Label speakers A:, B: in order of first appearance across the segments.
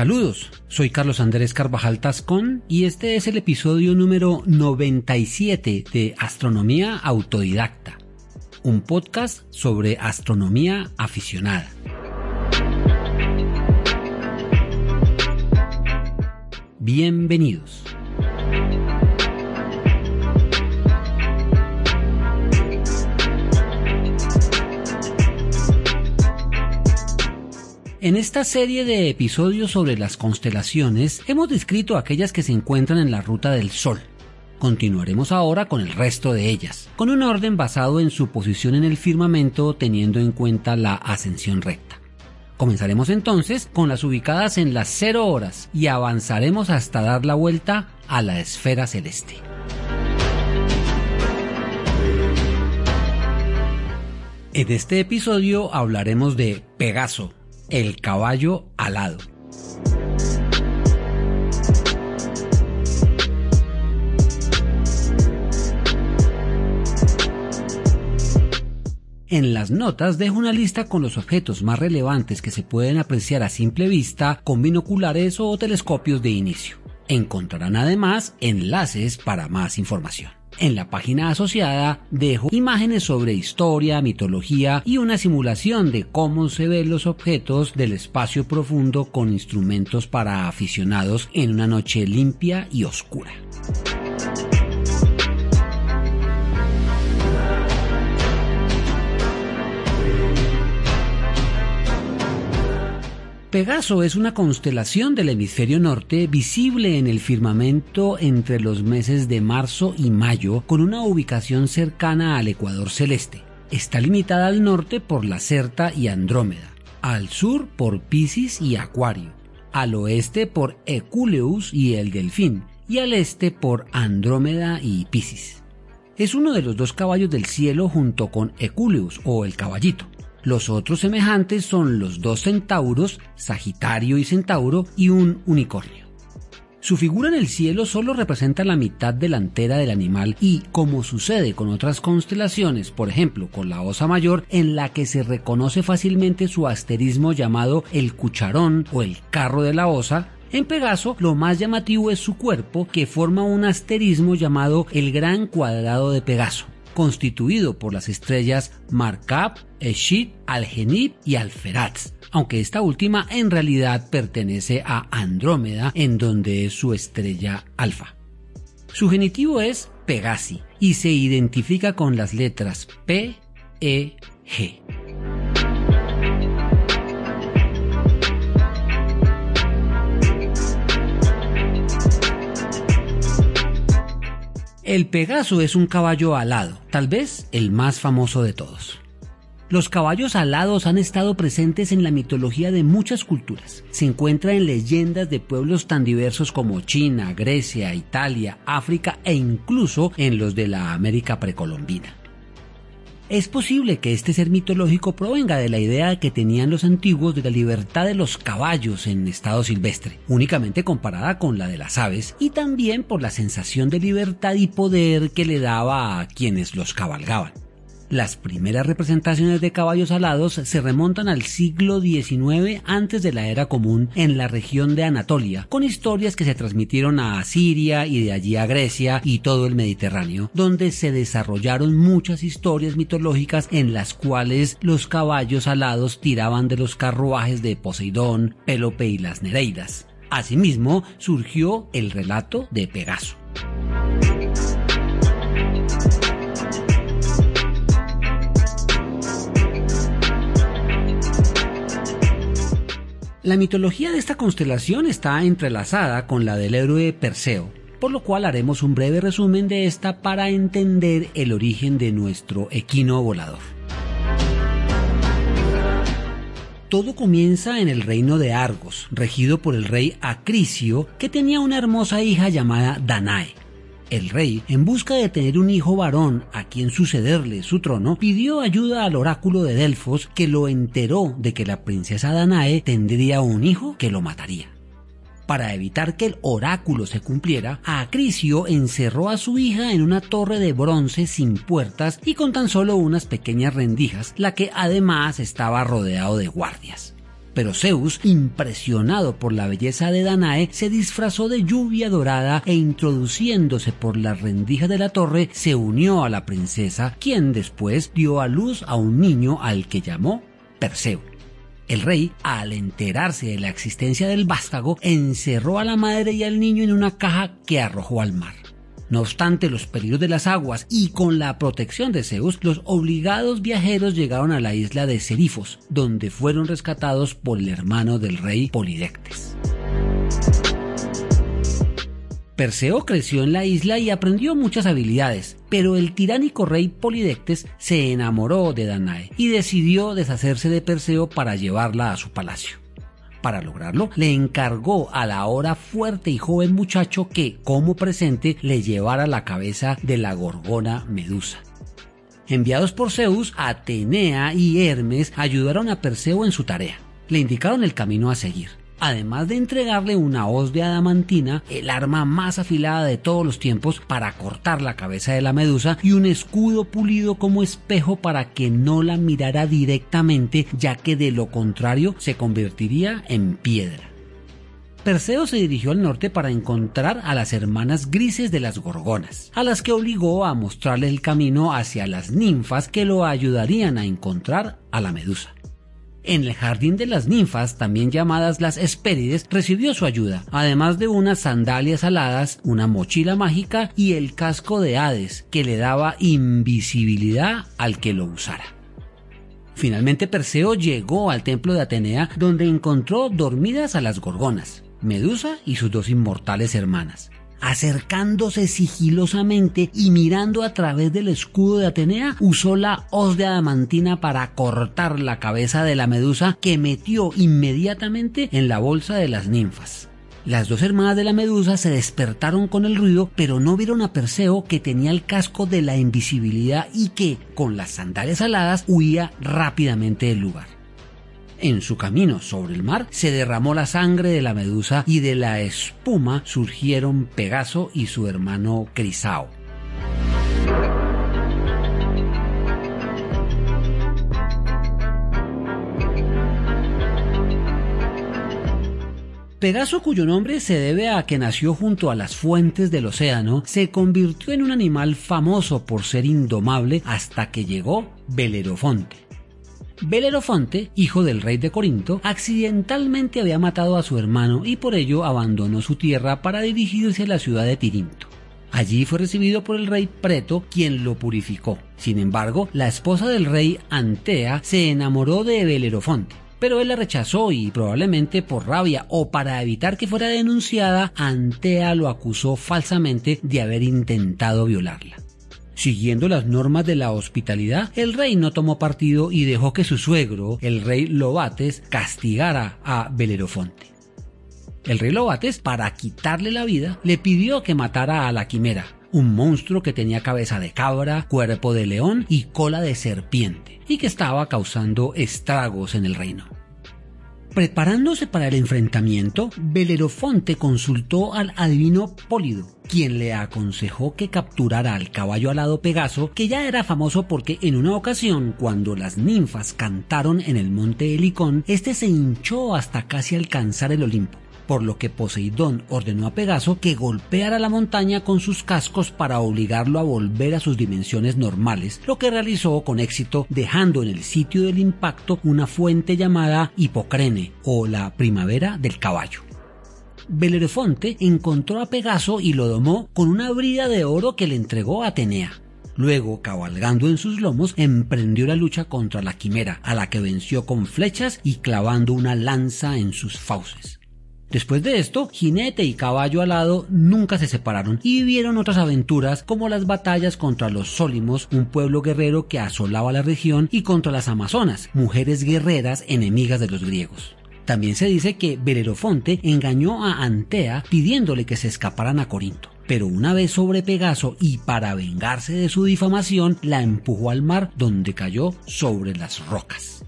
A: Saludos, soy Carlos Andrés Carvajal Tascón y este es el episodio número 97 de Astronomía Autodidacta, un podcast sobre astronomía aficionada. Bienvenidos. En esta serie de episodios sobre las constelaciones hemos descrito aquellas que se encuentran en la ruta del Sol. Continuaremos ahora con el resto de ellas, con un orden basado en su posición en el firmamento teniendo en cuenta la ascensión recta. Comenzaremos entonces con las ubicadas en las 0 horas y avanzaremos hasta dar la vuelta a la esfera celeste. En este episodio hablaremos de Pegaso, el caballo alado. En las notas dejo una lista con los objetos más relevantes que se pueden apreciar a simple vista con binoculares o telescopios de inicio. Encontrarán además enlaces para más información. En la página asociada dejo imágenes sobre historia, mitología y una simulación de cómo se ven los objetos del espacio profundo con instrumentos para aficionados en una noche limpia y oscura. Pegaso es una constelación del hemisferio norte visible en el firmamento entre los meses de marzo y mayo con una ubicación cercana al ecuador celeste. Está limitada al norte por la Certa y Andrómeda, al sur por Piscis y Acuario, al oeste por Eculeus y el Delfín y al este por Andrómeda y Piscis. Es uno de los dos caballos del cielo junto con Eculeus o el caballito. Los otros semejantes son los dos centauros, Sagitario y Centauro, y un unicornio. Su figura en el cielo solo representa la mitad delantera del animal y, como sucede con otras constelaciones, por ejemplo con la Osa Mayor, en la que se reconoce fácilmente su asterismo llamado el cucharón o el carro de la Osa, en Pegaso lo más llamativo es su cuerpo que forma un asterismo llamado el gran cuadrado de Pegaso constituido por las estrellas Markab, Eshit, Algenib y Alferaz, aunque esta última en realidad pertenece a Andrómeda, en donde es su estrella alfa. Su genitivo es Pegasi y se identifica con las letras P, E, G. El Pegaso es un caballo alado, tal vez el más famoso de todos. Los caballos alados han estado presentes en la mitología de muchas culturas. Se encuentra en leyendas de pueblos tan diversos como China, Grecia, Italia, África e incluso en los de la América precolombina. Es posible que este ser mitológico provenga de la idea que tenían los antiguos de la libertad de los caballos en estado silvestre, únicamente comparada con la de las aves, y también por la sensación de libertad y poder que le daba a quienes los cabalgaban. Las primeras representaciones de caballos alados se remontan al siglo XIX antes de la era común en la región de Anatolia, con historias que se transmitieron a Siria y de allí a Grecia y todo el Mediterráneo, donde se desarrollaron muchas historias mitológicas en las cuales los caballos alados tiraban de los carruajes de Poseidón, Pélope y las Nereidas. Asimismo, surgió el relato de Pegaso. La mitología de esta constelación está entrelazada con la del héroe Perseo, por lo cual haremos un breve resumen de esta para entender el origen de nuestro equino volador. Todo comienza en el reino de Argos, regido por el rey Acricio, que tenía una hermosa hija llamada Danae. El rey, en busca de tener un hijo varón a quien sucederle su trono, pidió ayuda al oráculo de Delfos que lo enteró de que la princesa Danae tendría un hijo que lo mataría. Para evitar que el oráculo se cumpliera, Acricio encerró a su hija en una torre de bronce sin puertas y con tan solo unas pequeñas rendijas, la que además estaba rodeado de guardias. Pero Zeus, impresionado por la belleza de Danae, se disfrazó de lluvia dorada e introduciéndose por las rendijas de la torre, se unió a la princesa, quien después dio a luz a un niño al que llamó Perseo. El rey, al enterarse de la existencia del vástago, encerró a la madre y al niño en una caja que arrojó al mar. No obstante los peligros de las aguas y con la protección de Zeus, los obligados viajeros llegaron a la isla de Serifos, donde fueron rescatados por el hermano del rey Polidectes. Perseo creció en la isla y aprendió muchas habilidades, pero el tiránico rey Polidectes se enamoró de Danae y decidió deshacerse de Perseo para llevarla a su palacio. Para lograrlo, le encargó a la ahora fuerte y joven muchacho que, como presente, le llevara la cabeza de la gorgona Medusa. Enviados por Zeus, Atenea y Hermes ayudaron a Perseo en su tarea. Le indicaron el camino a seguir además de entregarle una hoz de adamantina, el arma más afilada de todos los tiempos para cortar la cabeza de la medusa y un escudo pulido como espejo para que no la mirara directamente, ya que de lo contrario se convertiría en piedra. Perseo se dirigió al norte para encontrar a las hermanas grises de las gorgonas, a las que obligó a mostrarle el camino hacia las ninfas que lo ayudarían a encontrar a la medusa. En el jardín de las ninfas, también llamadas las Hespérides, recibió su ayuda, además de unas sandalias aladas, una mochila mágica y el casco de Hades, que le daba invisibilidad al que lo usara. Finalmente Perseo llegó al templo de Atenea, donde encontró dormidas a las gorgonas, Medusa y sus dos inmortales hermanas acercándose sigilosamente y mirando a través del escudo de Atenea, usó la hoz de adamantina para cortar la cabeza de la medusa que metió inmediatamente en la bolsa de las ninfas. Las dos hermanas de la medusa se despertaron con el ruido, pero no vieron a Perseo que tenía el casco de la invisibilidad y que, con las sandalias aladas, huía rápidamente del lugar. En su camino sobre el mar se derramó la sangre de la medusa y de la espuma surgieron Pegaso y su hermano Crisao. Pegaso, cuyo nombre se debe a que nació junto a las fuentes del océano, se convirtió en un animal famoso por ser indomable hasta que llegó Belerofonte Belerofonte, hijo del rey de Corinto, accidentalmente había matado a su hermano y por ello abandonó su tierra para dirigirse a la ciudad de Tirinto. Allí fue recibido por el rey Preto, quien lo purificó. Sin embargo, la esposa del rey Antea se enamoró de Belerofonte, pero él la rechazó y probablemente por rabia o para evitar que fuera denunciada, Antea lo acusó falsamente de haber intentado violarla. Siguiendo las normas de la hospitalidad, el rey no tomó partido y dejó que su suegro, el rey Lobates, castigara a Belerofonte. El rey Lobates, para quitarle la vida, le pidió que matara a la quimera, un monstruo que tenía cabeza de cabra, cuerpo de león y cola de serpiente, y que estaba causando estragos en el reino. Preparándose para el enfrentamiento, Belerofonte consultó al adivino Pólido, quien le aconsejó que capturara al caballo alado Pegaso, que ya era famoso porque en una ocasión, cuando las ninfas cantaron en el monte Helicón, este se hinchó hasta casi alcanzar el Olimpo por lo que Poseidón ordenó a Pegaso que golpeara la montaña con sus cascos para obligarlo a volver a sus dimensiones normales, lo que realizó con éxito dejando en el sitio del impacto una fuente llamada Hipocrene o la primavera del caballo. Belerofonte encontró a Pegaso y lo domó con una brida de oro que le entregó a Atenea. Luego, cabalgando en sus lomos, emprendió la lucha contra la quimera, a la que venció con flechas y clavando una lanza en sus fauces. Después de esto, jinete y caballo alado nunca se separaron y vivieron otras aventuras como las batallas contra los Sólimos, un pueblo guerrero que asolaba la región, y contra las Amazonas, mujeres guerreras enemigas de los griegos. También se dice que Belerofonte engañó a Antea pidiéndole que se escaparan a Corinto. Pero una vez sobre Pegaso y para vengarse de su difamación, la empujó al mar donde cayó sobre las rocas.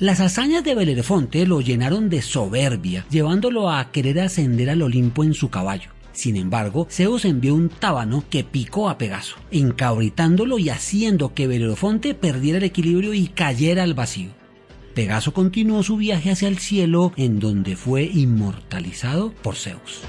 A: Las hazañas de Belerofonte lo llenaron de soberbia, llevándolo a querer ascender al Olimpo en su caballo. Sin embargo, Zeus envió un tábano que picó a Pegaso, encabritándolo y haciendo que Belerofonte perdiera el equilibrio y cayera al vacío. Pegaso continuó su viaje hacia el cielo en donde fue inmortalizado por Zeus.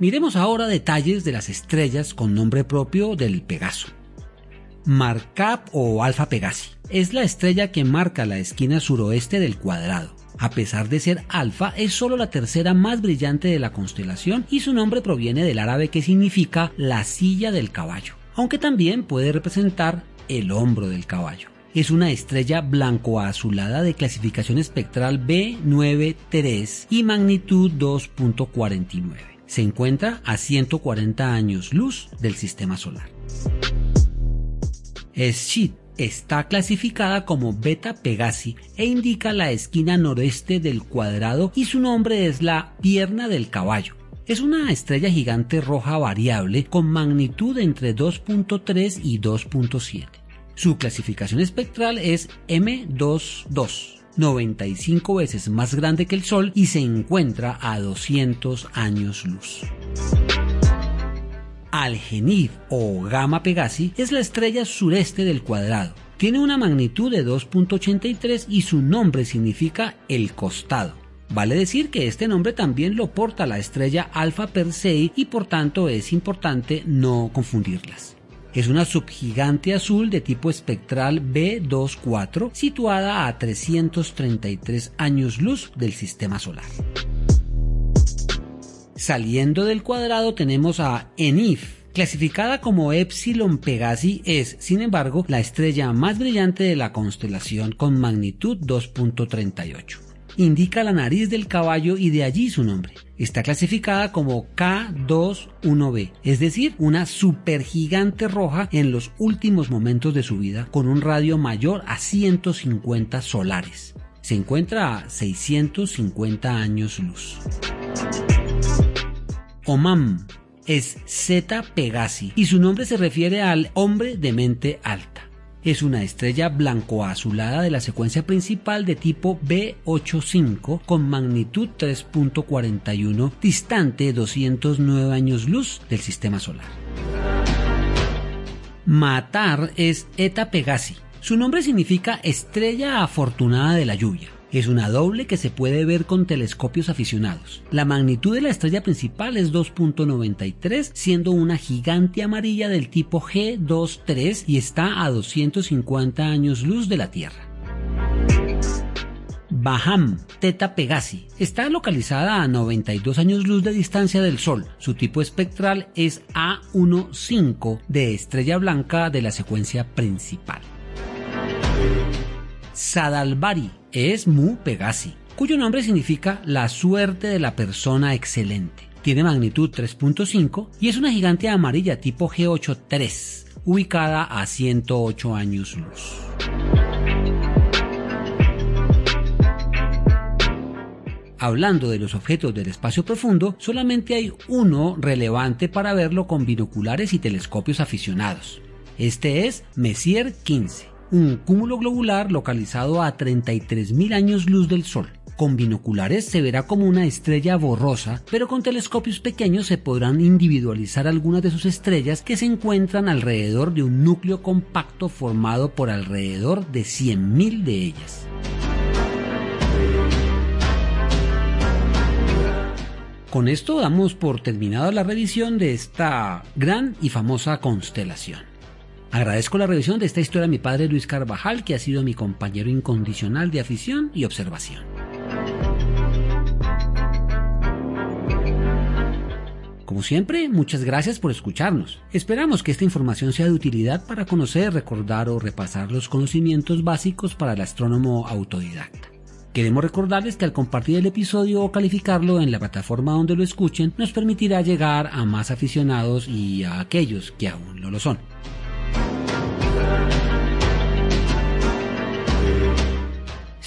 A: Miremos ahora detalles de las estrellas con nombre propio del Pegaso. Marcap o Alfa Pegasi es la estrella que marca la esquina suroeste del cuadrado. A pesar de ser alfa, es solo la tercera más brillante de la constelación y su nombre proviene del árabe que significa la silla del caballo, aunque también puede representar el hombro del caballo. Es una estrella blanco-azulada de clasificación espectral B93 y magnitud 2.49. Se encuentra a 140 años luz del sistema solar. Shit está clasificada como Beta Pegasi e indica la esquina noreste del cuadrado y su nombre es la pierna del caballo. Es una estrella gigante roja variable con magnitud entre 2.3 y 2.7. Su clasificación espectral es M22, 95 veces más grande que el Sol y se encuentra a 200 años luz. Algenib o Gamma Pegasi es la estrella sureste del cuadrado. Tiene una magnitud de 2.83 y su nombre significa el costado. Vale decir que este nombre también lo porta la estrella Alpha Persei y por tanto es importante no confundirlas. Es una subgigante azul de tipo espectral B24 situada a 333 años luz del sistema solar. Saliendo del cuadrado tenemos a Enif, Clasificada como Epsilon Pegasi es, sin embargo, la estrella más brillante de la constelación con magnitud 2.38. Indica la nariz del caballo y de allí su nombre. Está clasificada como K21b, es decir, una supergigante roja en los últimos momentos de su vida con un radio mayor a 150 solares. Se encuentra a 650 años luz. Omam es Zeta Pegasi y su nombre se refiere al hombre de mente alta. Es una estrella blanco-azulada de la secuencia principal de tipo B85 con magnitud 3.41 distante 209 años luz del sistema solar. Matar es Eta Pegasi. Su nombre significa estrella afortunada de la lluvia. Es una doble que se puede ver con telescopios aficionados. La magnitud de la estrella principal es 2.93, siendo una gigante amarilla del tipo G23 y está a 250 años luz de la Tierra. Baham Teta Pegasi está localizada a 92 años luz de distancia del Sol. Su tipo espectral es A15 de estrella blanca de la secuencia principal. Sadalbari es Mu Pegasi, cuyo nombre significa la suerte de la persona excelente. Tiene magnitud 3.5 y es una gigante amarilla tipo G83, ubicada a 108 años luz. Hablando de los objetos del espacio profundo, solamente hay uno relevante para verlo con binoculares y telescopios aficionados. Este es Messier 15 un cúmulo globular localizado a 33.000 años luz del Sol. Con binoculares se verá como una estrella borrosa, pero con telescopios pequeños se podrán individualizar algunas de sus estrellas que se encuentran alrededor de un núcleo compacto formado por alrededor de 100.000 de ellas. Con esto damos por terminada la revisión de esta gran y famosa constelación. Agradezco la revisión de esta historia a mi padre Luis Carvajal, que ha sido mi compañero incondicional de afición y observación. Como siempre, muchas gracias por escucharnos. Esperamos que esta información sea de utilidad para conocer, recordar o repasar los conocimientos básicos para el astrónomo autodidacta. Queremos recordarles que al compartir el episodio o calificarlo en la plataforma donde lo escuchen nos permitirá llegar a más aficionados y a aquellos que aún no lo son.